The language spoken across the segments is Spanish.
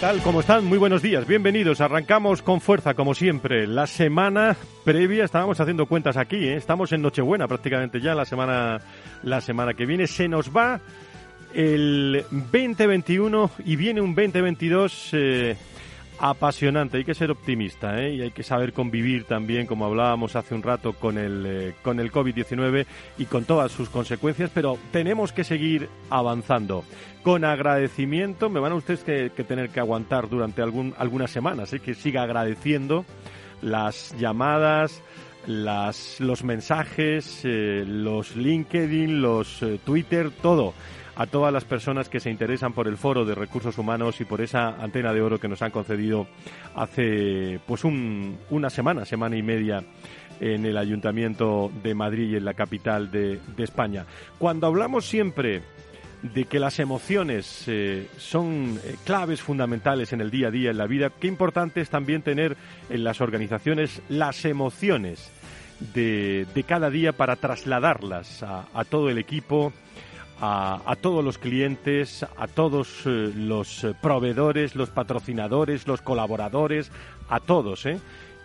Tal? ¿Cómo están? Muy buenos días. Bienvenidos. Arrancamos con fuerza, como siempre. La semana previa, estábamos haciendo cuentas aquí, ¿eh? estamos en Nochebuena prácticamente ya la semana, la semana que viene. Se nos va el 2021 y viene un 2022 eh, apasionante. Hay que ser optimista ¿eh? y hay que saber convivir también, como hablábamos hace un rato, con el, eh, con el COVID-19 y con todas sus consecuencias, pero tenemos que seguir avanzando con agradecimiento. Me van a ustedes que, tener que aguantar durante algún, algunas semanas, ¿eh? que siga agradeciendo las llamadas, las, los mensajes, eh, los LinkedIn, los eh, Twitter, todo a todas las personas que se interesan por el foro de recursos humanos y por esa antena de oro que nos han concedido hace pues un, una semana, semana y media en el Ayuntamiento de Madrid y en la capital de, España. Cuando hablamos siempre de que las emociones eh, son eh, claves fundamentales en el día a día, en la vida, qué importante es también tener en las organizaciones las emociones de, cada día para trasladarlas a, todo el equipo, a, todos los clientes, a todos eh, los proveedores, los patrocinadores, los colaboradores, a todos.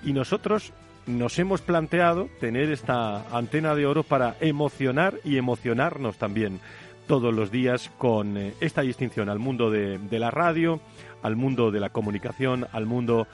Y nosotros nos hemos planteado tener esta antena de oro para emocionar y emocionarnos también todos los días con eh, esta distinción al mundo de, la radio, al mundo de la comunicación, al mundo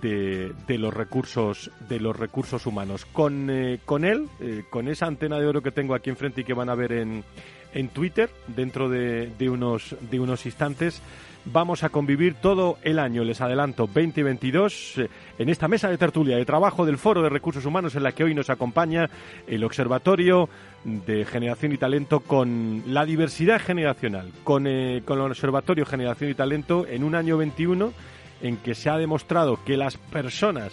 de, los recursos de los recursos humanos. Con, eh, con él, eh, con esa antena de oro que tengo aquí enfrente y que van a ver en, en Twitter dentro de, de, unos, de unos instantes, vamos a convivir todo el año, les adelanto, 2022, eh, en esta mesa de tertulia de trabajo del Foro de Recursos Humanos en la que hoy nos acompaña el Observatorio de Generación y Talento con la diversidad generacional, con, eh, con el Observatorio Generación y Talento en un año 21 en que se ha demostrado que las personas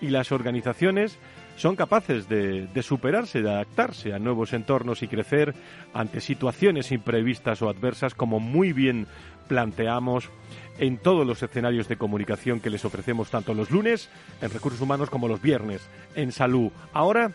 y las organizaciones son capaces de, superarse, de adaptarse a nuevos entornos y crecer ante situaciones imprevistas o adversas, como muy bien planteamos en todos los escenarios de comunicación que les ofrecemos tanto los lunes en recursos humanos como los viernes en salud. Ahora,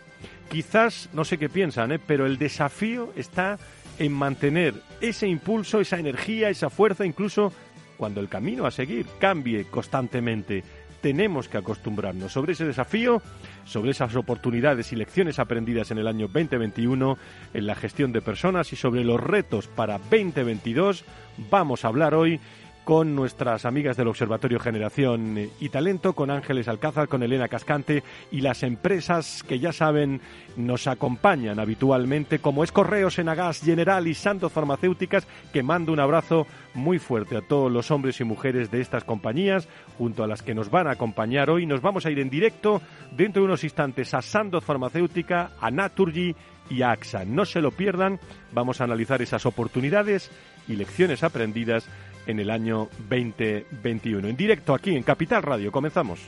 quizás, no sé qué piensan, ¿eh? pero el desafío está en mantener ese impulso, esa energía, esa fuerza, incluso cuando el camino a seguir cambie constantemente tenemos que acostumbrarnos. Sobre ese desafío, sobre esas oportunidades y lecciones aprendidas en el año 2021 en la gestión de personas y sobre los retos para 2022, vamos a hablar hoy con nuestras amigas del Observatorio Generación y Talento, con Ángeles Alcázar, con Elena Cascante y las empresas que ya saben nos acompañan habitualmente, como es Correos, Enagas, General y Santos Farmacéuticas, que mando un abrazo muy fuerte a todos los hombres y mujeres de estas compañías, junto a las que nos van a acompañar hoy. Nos vamos a ir en directo dentro de unos instantes a Sandoz Farmacéutica, a Naturgy y a AXA. No se lo pierdan, vamos a analizar esas oportunidades y lecciones aprendidas en el año 2021. En directo aquí en Capital Radio. Comenzamos.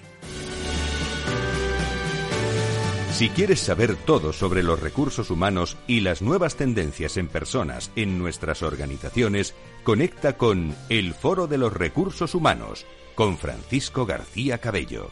Si quieres saber todo sobre los recursos humanos y las nuevas tendencias en personas en nuestras organizaciones, conecta con El Foro de los Recursos Humanos con Francisco García Cabello.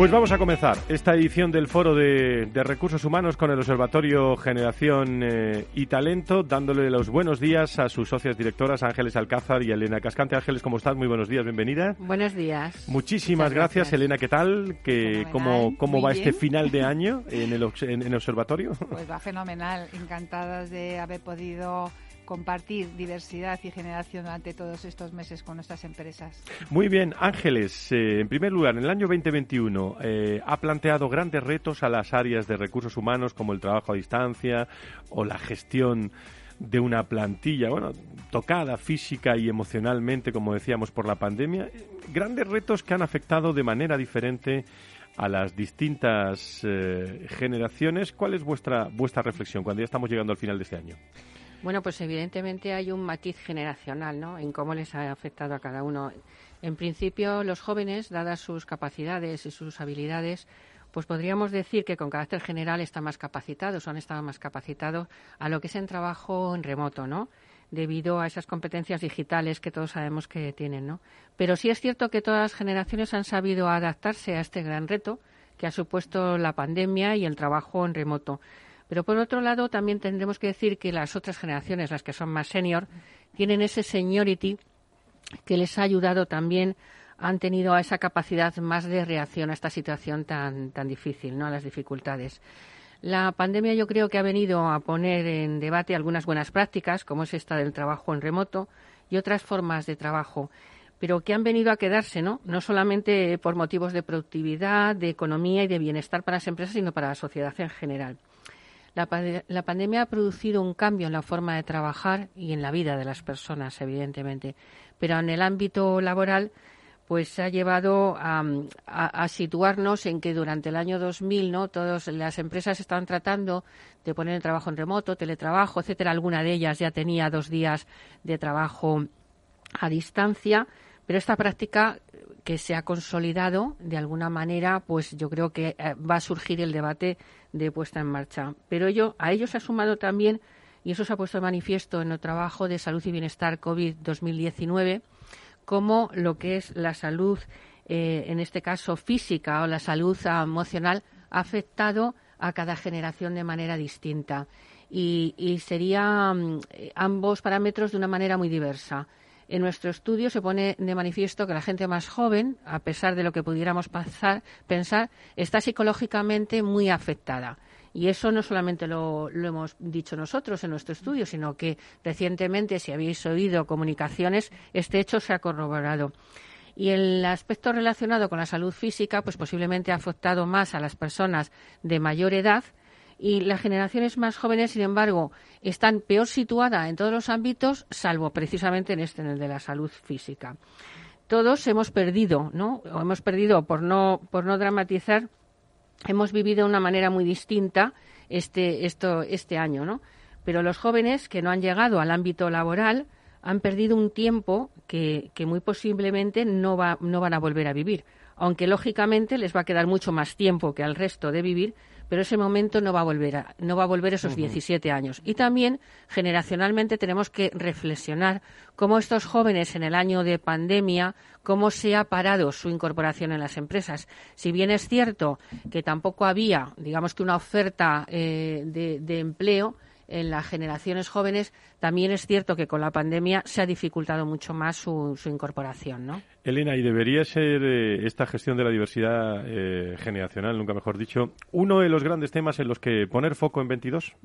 Pues vamos a comenzar esta edición del Foro de, Recursos Humanos con el Observatorio Generación eh, y Talento, dándole los buenos días a sus socias directoras Ángeles Alcázar y Elena Cascante. Ángeles, ¿cómo estás? Muy buenos días, bienvenida. Buenos días. Muchísimas gracias. Elena. ¿Qué tal? ¿Qué, ¿Cómo, cómo va este final de año en el, en el Observatorio? Pues va fenomenal. Encantadas de haber podido compartir diversidad y generación durante todos estos meses con nuestras empresas. Muy bien, Ángeles, eh, en primer lugar, en el año 2021 eh, ha planteado grandes retos a las áreas de recursos humanos como el trabajo a distancia o la gestión de una plantilla, bueno, tocada física y emocionalmente, como decíamos, por la pandemia. Grandes retos que han afectado de manera diferente a las distintas eh, generaciones. ¿Cuál es vuestra, vuestra reflexión cuando ya estamos llegando al final de este año? Bueno, pues evidentemente hay un matiz generacional, ¿no? En cómo les ha afectado a cada uno. En principio, los jóvenes, dadas sus capacidades y sus habilidades, pues podríamos decir que con carácter general están más capacitados, han estado más capacitados a lo que es en trabajo en remoto, ¿no? Debido a esas competencias digitales que todos sabemos que tienen, ¿no? Pero sí es cierto que todas las generaciones han sabido adaptarse a este gran reto que ha supuesto la pandemia y el trabajo en remoto. Pero por otro lado, también tendremos que decir que las otras generaciones, las que son más senior, tienen ese seniority que les ha ayudado también, han tenido esa capacidad más de reacción a esta situación tan, tan difícil, ¿no? a las dificultades. La pandemia yo creo que ha venido a poner en debate algunas buenas prácticas, como es esta del trabajo en remoto y otras formas de trabajo, pero que han venido a quedarse, ¿no? No solamente por motivos de productividad, de economía y de bienestar para las empresas, sino para la sociedad en general. La, pandemia ha producido un cambio en la forma de trabajar y en la vida de las personas, evidentemente, pero en el ámbito laboral pues ha llevado a, situarnos en que durante el año 2000, ¿no? Todas las empresas estaban tratando de poner el trabajo en remoto, teletrabajo, etcétera. Alguna de ellas ya tenía dos días de trabajo a distancia, pero esta práctica que se ha consolidado de alguna manera, pues yo creo que eh, va a surgir el debate de puesta en marcha. Pero ello, a ello se ha sumado también, y eso se ha puesto de manifiesto en el trabajo de salud y bienestar COVID 2019, como lo que es la salud, eh, en este caso física o la salud emocional, ha afectado a cada generación de manera distinta. Y, y serían mm, ambos parámetros de una manera muy diversa. En nuestro estudio se pone de manifiesto que la gente más joven, a pesar de lo que pudiéramos pensar, está psicológicamente muy afectada. Y eso no solamente lo, hemos dicho nosotros en nuestro estudio, sino que recientemente, si habéis oído comunicaciones, este hecho se ha corroborado. Y el aspecto relacionado con la salud física, pues posiblemente ha afectado más a las personas de mayor edad, y las generaciones más jóvenes, sin embargo, están peor situadas en todos los ámbitos, salvo precisamente en este, en el de la salud física. Todos hemos perdido, ¿no? O hemos perdido, por no, por no dramatizar, hemos vivido de una manera muy distinta este, esto, este año, ¿no? Pero los jóvenes que no han llegado al ámbito laboral han perdido un tiempo que, que muy posiblemente no, va, no van a volver a vivir aunque lógicamente les va a quedar mucho más tiempo que al resto de vivir, pero ese momento no va a volver, a, no va a volver esos 17 años. Y también generacionalmente tenemos que reflexionar cómo estos jóvenes en el año de pandemia, cómo se ha parado su incorporación en las empresas. Si bien es cierto que tampoco había, digamos que una oferta eh, de empleo, en las generaciones jóvenes, también es cierto que con la pandemia se ha dificultado mucho más su, incorporación, ¿no? Elena, ¿y debería ser eh, esta gestión de la diversidad eh, generacional, nunca mejor dicho, uno de los grandes temas en los que poner foco en 22?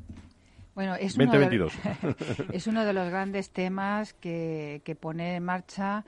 Bueno, es, Uno, de, es uno de los grandes temas que, que pone en marcha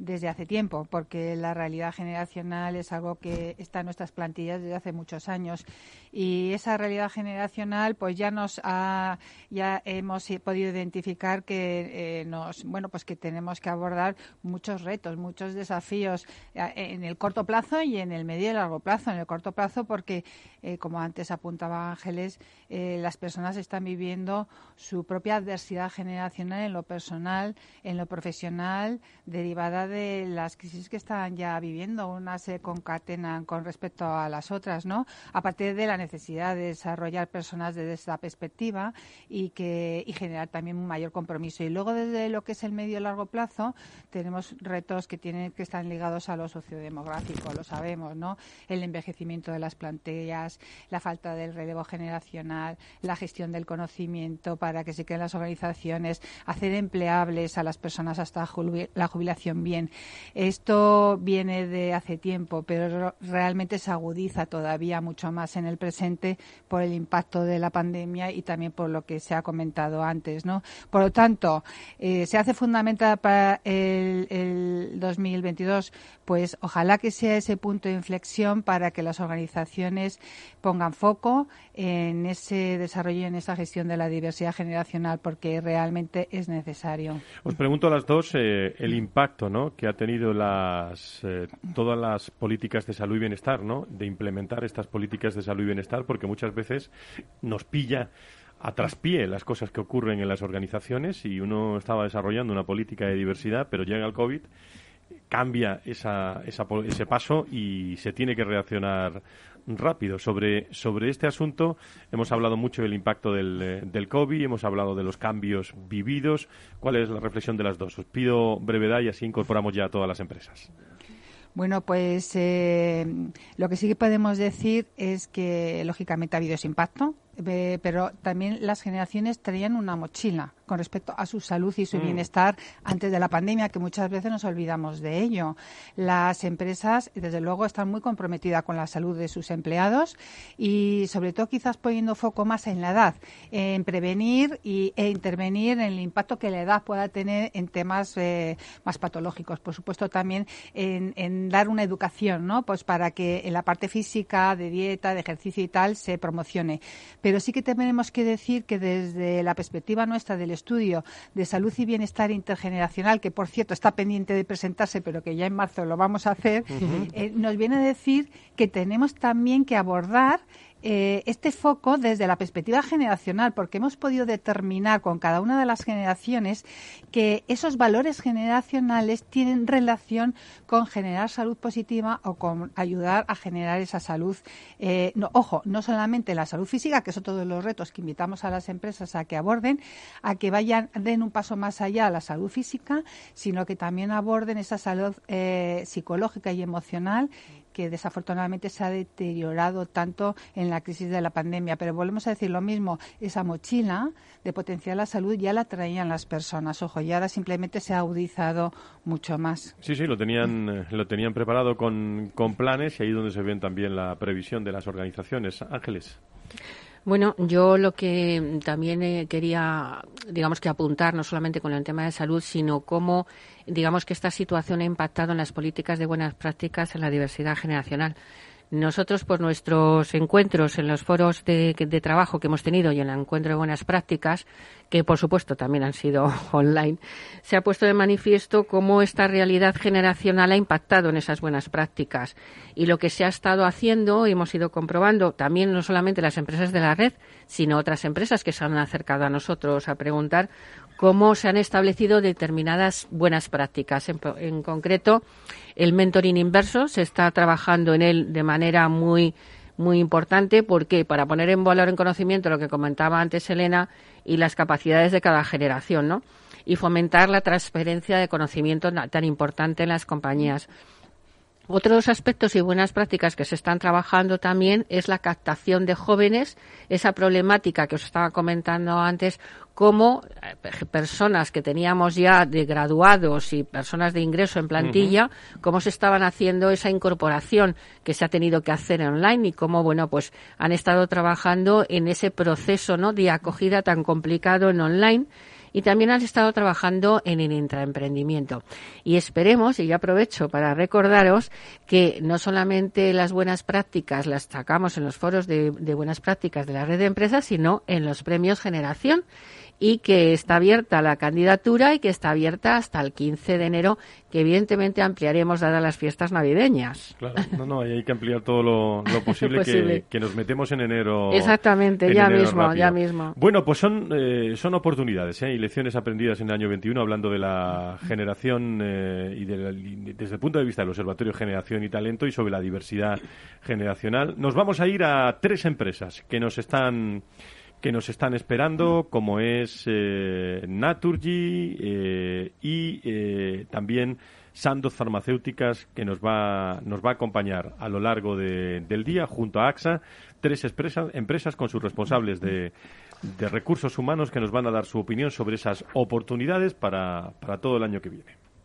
desde hace tiempo, porque la realidad generacional es algo que está en nuestras plantillas desde hace muchos años y esa realidad generacional, pues ya nos ha, ya hemos podido identificar que eh, nos, bueno, pues que tenemos que abordar muchos retos, muchos desafíos eh, en el corto plazo y en el medio y largo plazo. En el corto plazo, porque eh, como antes apuntaba Ángeles, las personas están viviendo su propia adversidad generacional en lo personal, en lo profesional, derivada de las crisis que están ya viviendo. Unas se concatenan con respecto a las otras, ¿no? A partir de la necesidad de desarrollar personas desde esa perspectiva y, que, y generar también un mayor compromiso. Y luego, desde lo que es el medio y largo plazo, tenemos retos que, tienen, que están ligados a lo sociodemográfico, lo sabemos, ¿no? El envejecimiento de las plantillas, la falta del relevo generacional, la gestión del conocimiento para que se queden las organizaciones, hacer empleables a las personas hasta la jubilación bien. Esto viene de hace tiempo, pero realmente se agudiza todavía mucho más en el presente por el impacto de la pandemia y también por lo que se ha comentado antes. Por lo tanto, eh, se hace fundamental para el, el 2022, pues ojalá que sea ese punto de inflexión para que las organizaciones pongan foco en ese desarrollo y en esa gestión de la diversidad generacional, porque realmente es necesario. Os pregunto a las dos eh, el impacto ¿no? que ha tenido las, eh, todas las políticas de salud y bienestar, ¿no? de implementar estas políticas de salud y bienestar, porque muchas veces nos pilla a traspié las cosas que ocurren en las organizaciones y uno estaba desarrollando una política de diversidad, pero llega el COVID cambia esa, ese paso y se tiene que reaccionar rápido. Sobre, sobre este asunto hemos hablado mucho del impacto del, eh, del COVID, hemos hablado de los cambios vividos. ¿Cuál es la reflexión de las dos? Os pido brevedad y así incorporamos ya a todas las empresas. Bueno, pues eh, lo que sí que podemos decir es que lógicamente ha habido ese impacto, eh, pero también las generaciones traían una mochila con respecto a su salud y su mm. bienestar antes de la pandemia, que muchas veces nos olvidamos de ello. Las empresas, desde luego, están muy comprometidas con la salud de sus empleados y, sobre todo, quizás poniendo foco más en la edad, en prevenir y, e intervenir en el impacto que la edad pueda tener en temas eh, más patológicos. Por supuesto, también en, en, dar una educación, ¿no? Pues para que en la parte física, de dieta, de ejercicio y tal, se promocione. Pero sí que tenemos que decir que desde la perspectiva nuestra del estudio de salud y bienestar intergeneracional, que por cierto está pendiente de presentarse, pero que ya en marzo lo vamos a hacer, eh, nos viene a decir que tenemos también que abordar eh, este foco desde la perspectiva generacional, porque hemos podido determinar con cada una de las generaciones que esos valores generacionales tienen relación con generar salud positiva o con ayudar a generar esa salud. Eh, no, ojo, no solamente la salud física, que son todos los retos que invitamos a las empresas a que aborden, a que vayan, den un paso más allá a la salud física, sino que también aborden esa salud eh, psicológica y emocional que desafortunadamente se ha deteriorado tanto en la crisis de la pandemia. Pero volvemos a decir lo mismo, esa mochila de potenciar la salud ya la traían las personas, ojo, y ahora simplemente se ha agudizado mucho más. Sí, sí, lo tenían, eh, lo tenían preparado con, con planes y ahí es donde se ven también la previsión de las organizaciones. Ángeles. Bueno, yo lo que también eh, quería, digamos que apuntar, no solamente con el tema de salud, sino cómo, digamos que esta situación ha impactado en las políticas de buenas prácticas en la diversidad generacional. Nosotros, por nuestros encuentros en los foros de, trabajo que hemos tenido y en el encuentro de buenas prácticas, que por supuesto también han sido online, se ha puesto de manifiesto cómo esta realidad generacional ha impactado en esas buenas prácticas. Y lo que se ha estado haciendo, hemos ido comprobando también no solamente las empresas de la red, sino otras empresas que se han acercado a nosotros a preguntar cómo se han establecido determinadas buenas prácticas. En, concreto, el mentoring inverso se está trabajando en él de manera muy muy importante porque para poner en valor en conocimiento lo que comentaba antes Elena y las capacidades de cada generación, ¿no? Y fomentar la transferencia de conocimiento tan importante en las compañías. Otros aspectos y buenas prácticas que se están trabajando también es la captación de jóvenes, esa problemática que os estaba comentando antes, cómo eh, personas que teníamos ya de graduados y personas de ingreso en plantilla, cómo se estaban haciendo esa incorporación que se ha tenido que hacer online y cómo, bueno, pues han estado trabajando en ese proceso, ¿no?, de acogida tan complicado en online y también han estado trabajando en el intraemprendimiento. Y esperemos, y yo aprovecho para recordaros que no solamente las buenas prácticas las sacamos en los foros de, de buenas prácticas de la red de empresas, sino en los premios Generación y que está abierta la candidatura y que está abierta hasta el 15 de enero, que evidentemente ampliaremos dadas las fiestas navideñas. Claro, no, no, hay que ampliar todo lo, posible, Que, nos metemos en enero. Exactamente, ya mismo, ya mismo. Bueno, pues son, eh, son oportunidades ¿eh? y lecciones aprendidas en el año 21, hablando de la generación eh, y desde el punto de vista del Observatorio Generación y Talento y sobre la diversidad generacional. Nos vamos a ir a tres empresas que nos están que nos están esperando, como es eh, Naturgy eh, y eh, también Sandoz Farmacéuticas, que nos va, nos va a acompañar a lo largo del día junto a AXA, tres empresas con sus responsables de, de, recursos humanos que nos van a dar su opinión sobre esas oportunidades para, para todo el año que viene.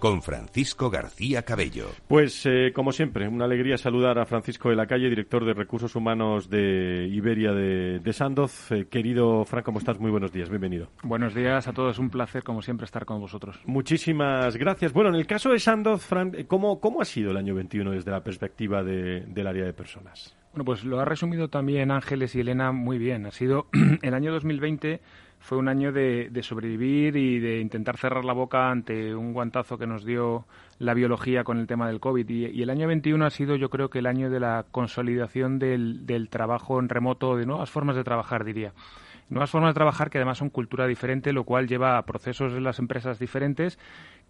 con Francisco García Cabello. Pues, eh, como siempre, una alegría saludar a Francisco de la Calle, director de Recursos Humanos de Iberia de, Sandoz. Eh, querido Fran, ¿cómo estás? Muy buenos días, bienvenido. Buenos días a todos, un placer, como siempre, estar con vosotros. Muchísimas gracias. Bueno, en el caso de Sandoz, Fran, eh, ¿cómo, cómo ha sido el año 21 desde la perspectiva del área de personas? Bueno, pues lo ha resumido también Ángeles y Elena muy bien. Ha sido el año 2020 fue un año de, sobrevivir y de intentar cerrar la boca ante un guantazo que nos dio la biología con el tema del COVID. Y, el año 21 ha sido, yo creo que el año de la consolidación del, del trabajo en remoto, de nuevas formas de trabajar, diría nuevas formas de trabajar que además son cultura diferente, lo cual lleva a procesos en las empresas diferentes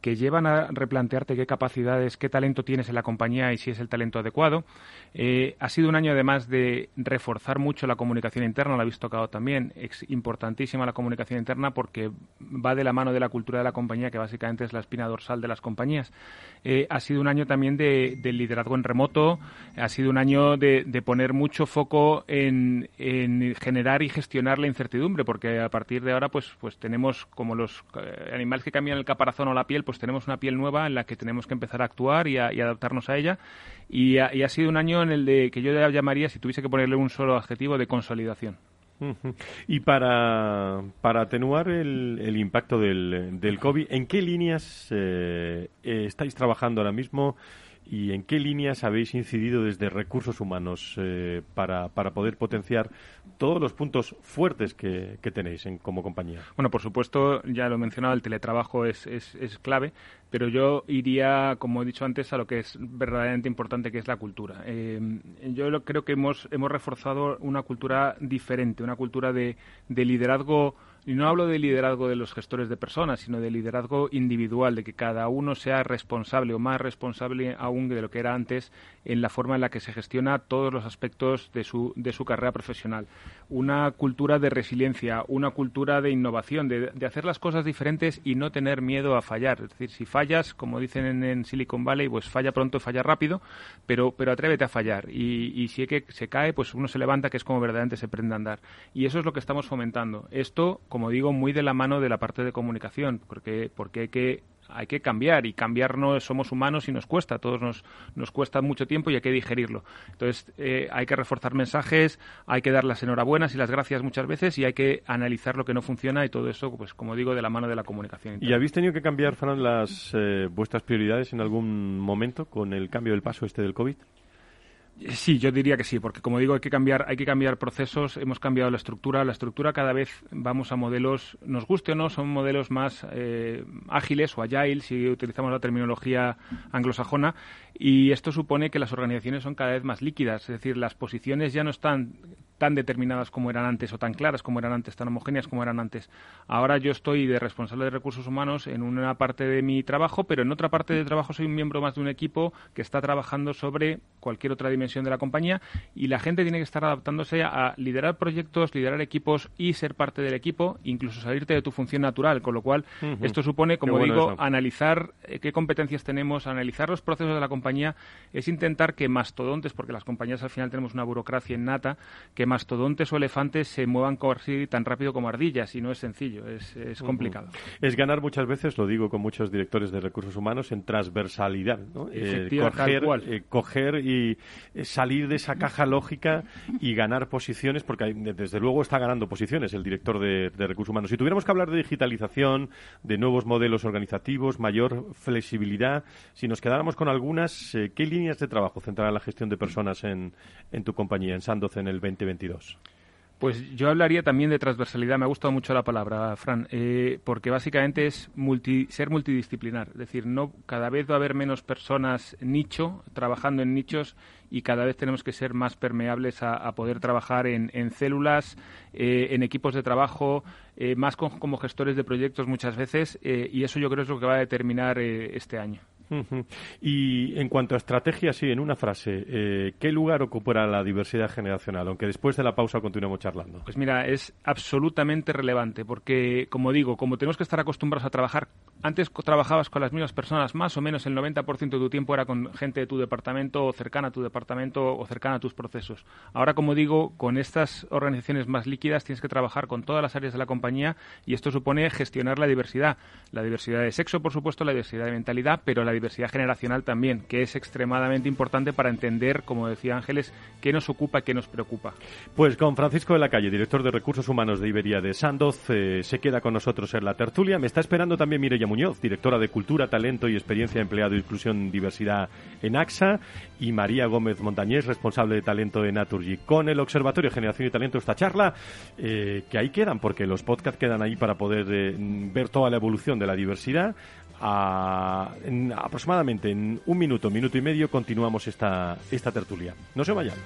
que llevan a replantearte qué capacidades, qué talento tienes en la compañía y si es el talento adecuado. Eh, ha sido un año además de reforzar mucho la comunicación interna, lo habéis tocado también. Es importantísima la comunicación interna porque va de la mano de la cultura de la compañía, que básicamente es la espina dorsal de las compañías. Eh, ha sido un año también de, liderazgo en remoto, ha sido un año de, poner mucho foco en, generar y gestionar la incertidumbre, porque a partir de ahora pues, pues tenemos como los eh, animales que cambian el caparazón o la piel, pues tenemos una piel nueva en la que tenemos que empezar a actuar y, adaptarnos a ella. Y ha, sido un año en el de que yo llamaría, si tuviese que ponerle un solo adjetivo, de consolidación. Y para, para atenuar el, impacto del, del, COVID, ¿en qué líneas eh, estáis trabajando ahora mismo? ¿Y en qué líneas habéis incidido desde recursos humanos eh, para, para, poder potenciar todos los puntos fuertes que, tenéis en, como compañía? Bueno, por supuesto, ya lo he mencionado, el teletrabajo es, es, es, clave, pero yo iría, como he dicho antes, a lo que es verdaderamente importante, que es la cultura. Eh, yo creo que hemos, hemos reforzado una cultura diferente, una cultura de, de liderazgo y no hablo de liderazgo de los gestores de personas, sino de liderazgo individual, de que cada uno sea responsable o más responsable aún de lo que era antes en la forma en la que se gestiona todos los aspectos de su, de su carrera profesional. Una cultura de resiliencia, una cultura de innovación, de, hacer las cosas diferentes y no tener miedo a fallar. Es decir, si fallas, como dicen en, Silicon Valley, pues falla pronto, falla rápido, pero, pero atrévete a fallar. Y, y si que se cae, pues uno se levanta, que es como verdaderamente se prende a andar. Y eso es lo que estamos fomentando. Esto como digo, muy de la mano de la parte de comunicación, porque, porque hay que hay que cambiar y cambiar no somos humanos y nos cuesta, a todos nos, nos cuesta mucho tiempo y hay que digerirlo. Entonces eh, hay que reforzar mensajes, hay que dar las enhorabuenas y las gracias muchas veces y hay que analizar lo que no funciona y todo eso, pues como digo, de la mano de la comunicación. ¿Y habéis tenido que cambiar, Fran, las eh, vuestras prioridades en algún momento con el cambio del paso este del COVID? Sí, yo diría que sí, porque como digo, hay que cambiar, hay que cambiar procesos, hemos cambiado la estructura, la estructura cada vez vamos a modelos, nos guste o no, son modelos más eh, ágiles o agile, si utilizamos la terminología anglosajona, y esto supone que las organizaciones son cada vez más líquidas, es decir, las posiciones ya no están tan determinadas como eran antes o tan claras como eran antes, tan homogéneas como eran antes. Ahora yo estoy de responsable de recursos humanos en una parte de mi trabajo, pero en otra parte de trabajo soy un miembro más de un equipo que está trabajando sobre cualquier otra dimensión de la compañía y la gente tiene que estar adaptándose a liderar proyectos, liderar equipos y ser parte del equipo, incluso salirte de tu función natural, con lo cual esto supone, como digo, analizar eh, qué competencias tenemos, analizar los procesos de la compañía, es intentar que mastodontes, porque las compañías al final tenemos una burocracia innata, que mastodontes o elefantes se muevan casi tan rápido como ardillas y no es sencillo, es, es complicado. Es ganar muchas veces, lo digo con muchos directores de recursos humanos, en transversalidad. ¿no? Eh, coger, coger y salir de esa caja lógica y ganar posiciones, porque desde luego está ganando posiciones el director de, recursos humanos. Si tuviéramos que hablar de digitalización, de nuevos modelos organizativos, mayor flexibilidad, si nos quedáramos con algunas, eh, ¿qué líneas de trabajo centrarán la gestión de personas en, en tu compañía, en Sandoz, en el 2022? Pues yo hablaría también de transversalidad. Me ha gustado mucho la palabra, Fran, eh, porque básicamente es ser multidisciplinar. Es decir, no cada vez va a haber menos personas nicho trabajando en nichos y cada vez tenemos que ser más permeables a, poder trabajar en, células, eh, en equipos de trabajo, eh, más como gestores de proyectos muchas veces, y eso yo creo es lo que va a determinar este año. Y en cuanto a estrategia, sí, en una frase, eh, ¿qué lugar ocupará la diversidad generacional? Aunque después de la pausa continuemos charlando. Pues mira, es absolutamente relevante porque, como digo, como tenemos que estar acostumbrados a trabajar, antes trabajabas con las mismas personas, más o menos el 90% de tu tiempo era con gente de tu departamento o cercana a tu departamento o cercana a tus procesos. Ahora, como digo, con estas organizaciones más líquidas tienes que trabajar con todas las áreas de la compañía y esto supone gestionar la diversidad. La diversidad de sexo, por supuesto, la diversidad de mentalidad, pero la diversidad generacional también, que es extremadamente importante para entender, como decía Ángeles, qué nos ocupa, qué nos preocupa. Pues con Francisco de la Calle, director de Recursos Humanos de Iberia de Sandoz, eh, se queda con nosotros en la tertulia. Me está esperando también Mireya Muñoz, directora de Cultura, Talento y Experiencia Empleado, Inclusión y Diversidad en AXA, y María Gómez Montañés, responsable de talento de Naturgy. Con el Observatorio Generación y Talento esta charla, eh, que ahí quedan, porque los podcasts quedan ahí para poder eh, ver toda la evolución de la diversidad en, aproximadamente en un minuto, minuto y medio continuamos esta, esta tertulia. No se vayan.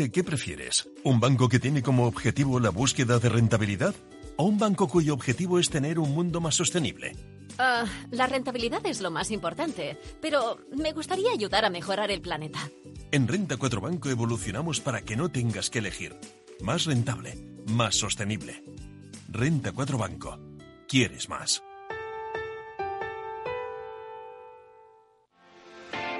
Elige qué prefieres. ¿Un banco que tiene como objetivo la búsqueda de rentabilidad? ¿O un banco cuyo objetivo es tener un mundo más sostenible? Ah, la rentabilidad es lo más importante, pero me gustaría ayudar a mejorar el planeta. En Renta 4 Banco evolucionamos para que no tengas que elegir. Más rentable, más sostenible. Renta 4 Banco. ¿Quieres más?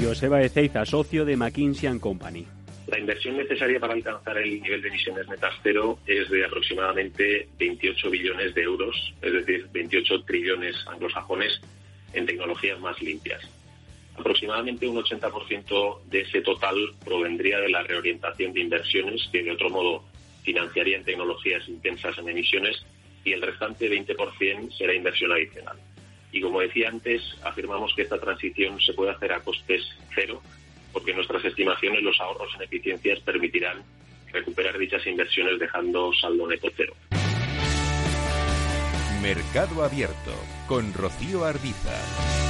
Joseba Ezeiza, socio de McKinsey Company. La inversión necesaria para alcanzar el nivel de emisiones netas cero es de aproximadamente 28 billones de euros, es decir, 28 trillones anglosajones en tecnologías más limpias. Aproximadamente un 80% de ese total provendría de la reorientación de inversiones que de otro modo financiarían tecnologías intensas en emisiones y el restante 20% será inversión adicional. Y como decía antes, afirmamos que esta transición se puede hacer a costes cero porque nuestras estimaciones los ahorros en eficiencias permitirán recuperar dichas inversiones dejando saldo neto cero. Mercado Abierto con Rocío Arbiza.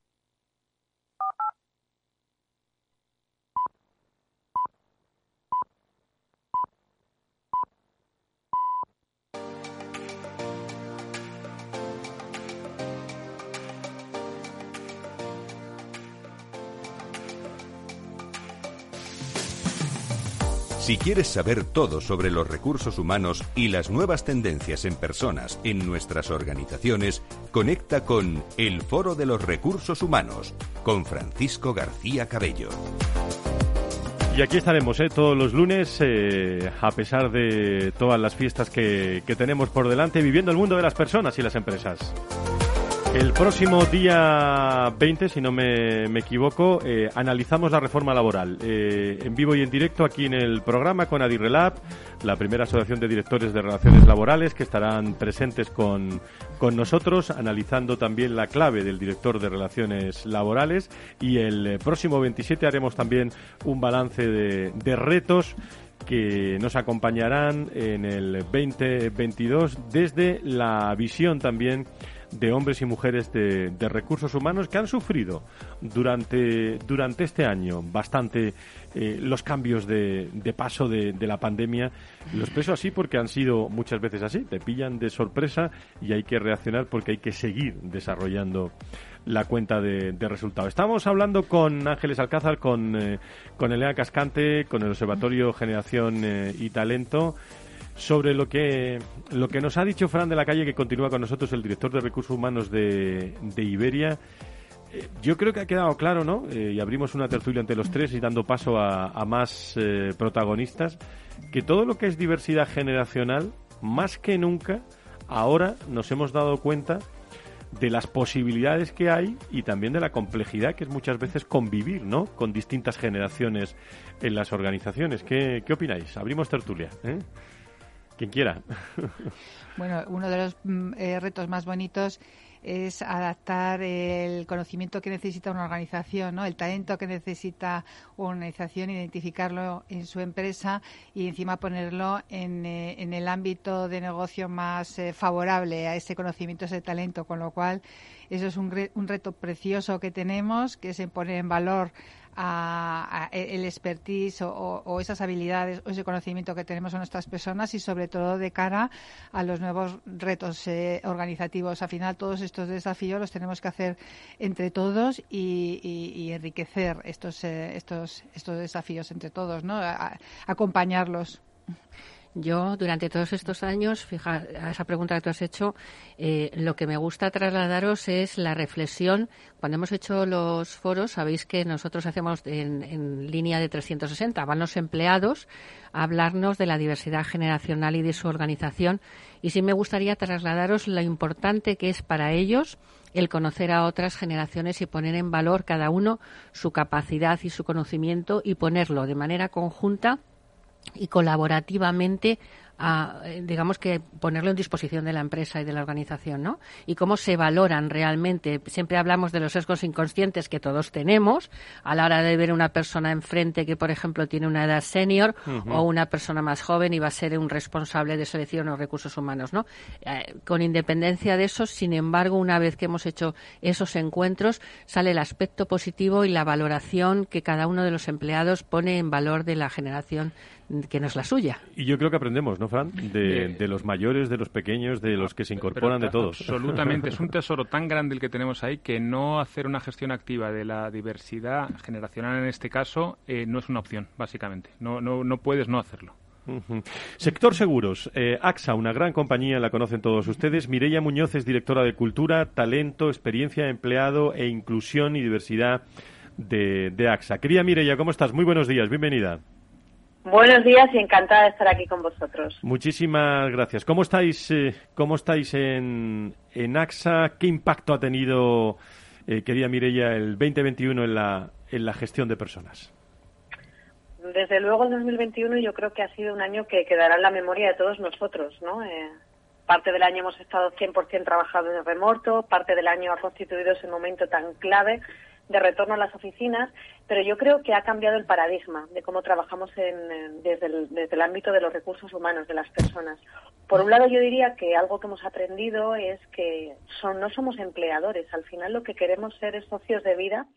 Si quieres saber todo sobre los recursos humanos y las nuevas tendencias en personas en nuestras organizaciones, conecta con El Foro de los Recursos Humanos con Francisco García Cabello. Y aquí estaremos ¿eh? todos los lunes, eh, a pesar de todas las fiestas que tenemos por delante, viviendo el mundo de las personas y las empresas. El próximo día 20, si no me, equivoco, eh, analizamos la reforma laboral eh, en vivo y en directo aquí en el programa con Adirrelab, la primera asociación de directores de relaciones laborales que estarán presentes con, con nosotros, analizando también la clave del director de relaciones laborales. Y el eh, próximo 27 haremos también un balance de, de retos que nos acompañarán en el 2022 desde la visión también de hombres y mujeres de, recursos humanos que han sufrido durante, durante este año bastante eh, los cambios de, de paso de, de, la pandemia. Los expreso así porque han sido muchas veces así, te pillan de sorpresa y hay que reaccionar porque hay que seguir desarrollando la cuenta de, de resultados. Estamos hablando con Ángeles Alcázar, con, eh, con Elena Cascante, con el Observatorio Generación eh, y Talento sobre lo que, lo que nos ha dicho Fran de la Calle, que continúa con nosotros, el director de Recursos Humanos de, de Iberia. Eh, yo creo que ha quedado claro, ¿no? Eh, y abrimos una tertulia entre los tres y dando paso a, más eh, protagonistas, que todo lo que es diversidad generacional, más que nunca, ahora nos hemos dado cuenta de las posibilidades que hay y también de la complejidad que es muchas veces convivir, ¿no? Con distintas generaciones en las organizaciones. ¿Qué, qué opináis? Abrimos tertulia. ¿eh? Quien quiera. Bueno, uno de los mm, eh, retos más bonitos es adaptar el conocimiento que necesita una organización, ¿no? el talento que necesita una organización, identificarlo en su empresa y encima ponerlo en, eh, el ámbito de negocio más eh, favorable a ese conocimiento, ese talento, con lo cual eso es un, un reto precioso que tenemos, que es poner en valor a, el expertise o, esas habilidades o ese conocimiento que tenemos en nuestras personas y sobre todo de cara a los nuevos retos eh, organizativos. Al final todos estos desafíos los tenemos que hacer entre todos y, enriquecer estos, eh, estos, estos desafíos entre todos, ¿no? acompañarlos. Yo, durante todos estos años, fija, a esa pregunta que tú has hecho, eh, lo que me gusta trasladaros es la reflexión. Cuando hemos hecho los foros, sabéis que nosotros hacemos en, línea de 360. Van los empleados a hablarnos de la diversidad generacional y de su organización. Y sí me gustaría trasladaros lo importante que es para ellos el conocer a otras generaciones y poner en valor cada uno su capacidad y su conocimiento y ponerlo de manera conjunta y colaborativamente a, eh, digamos que ponerlo en disposición de la empresa y de la organización, ¿no? Y cómo se valoran realmente. Siempre hablamos de los sesgos inconscientes que todos tenemos a la hora de ver una persona enfrente que, por ejemplo, tiene una edad senior o una persona más joven y va a ser un responsable de selección o recursos humanos, ¿no? Eh, con independencia de eso, sin embargo, una vez que hemos hecho esos encuentros, sale el aspecto positivo y la valoración que cada uno de los empleados pone en valor de la generación que no es la suya. Y yo creo que aprendemos, ¿no, Fran? De, los mayores, de los pequeños, de los que se incorporan, de todos. Absolutamente. es un tesoro tan grande el que tenemos ahí que no hacer una gestión activa de la diversidad generacional en este caso eh, no es una opción, básicamente. No, no, no puedes no hacerlo. Sector seguros. Eh, AXA, una gran compañía, la conocen todos ustedes. Mireia Muñoz es directora de Cultura, Talento, Experiencia de Empleado e Inclusión y Diversidad de, AXA. Querida Mireia, ¿cómo estás? Muy buenos días, bienvenida. Buenos días y encantada de estar aquí con vosotros. Muchísimas gracias. ¿Cómo estáis, eh, cómo estáis en, en, AXA? ¿Qué impacto ha tenido, eh, querida Mireia, el 2021 en la, en la gestión de personas? Desde luego el 2021 yo creo que ha sido un año que quedará en la memoria de todos nosotros, ¿no? Eh, parte del año hemos estado 100% trabajando en remoto, parte del año ha constituido ese momento tan clave de retorno a las oficinas, pero yo creo que ha cambiado el paradigma de cómo trabajamos desde, el, ámbito de los recursos humanos, de las personas. Por un lado, yo diría que algo que hemos aprendido es que son, no somos empleadores. Al final, lo que queremos ser es socios de vida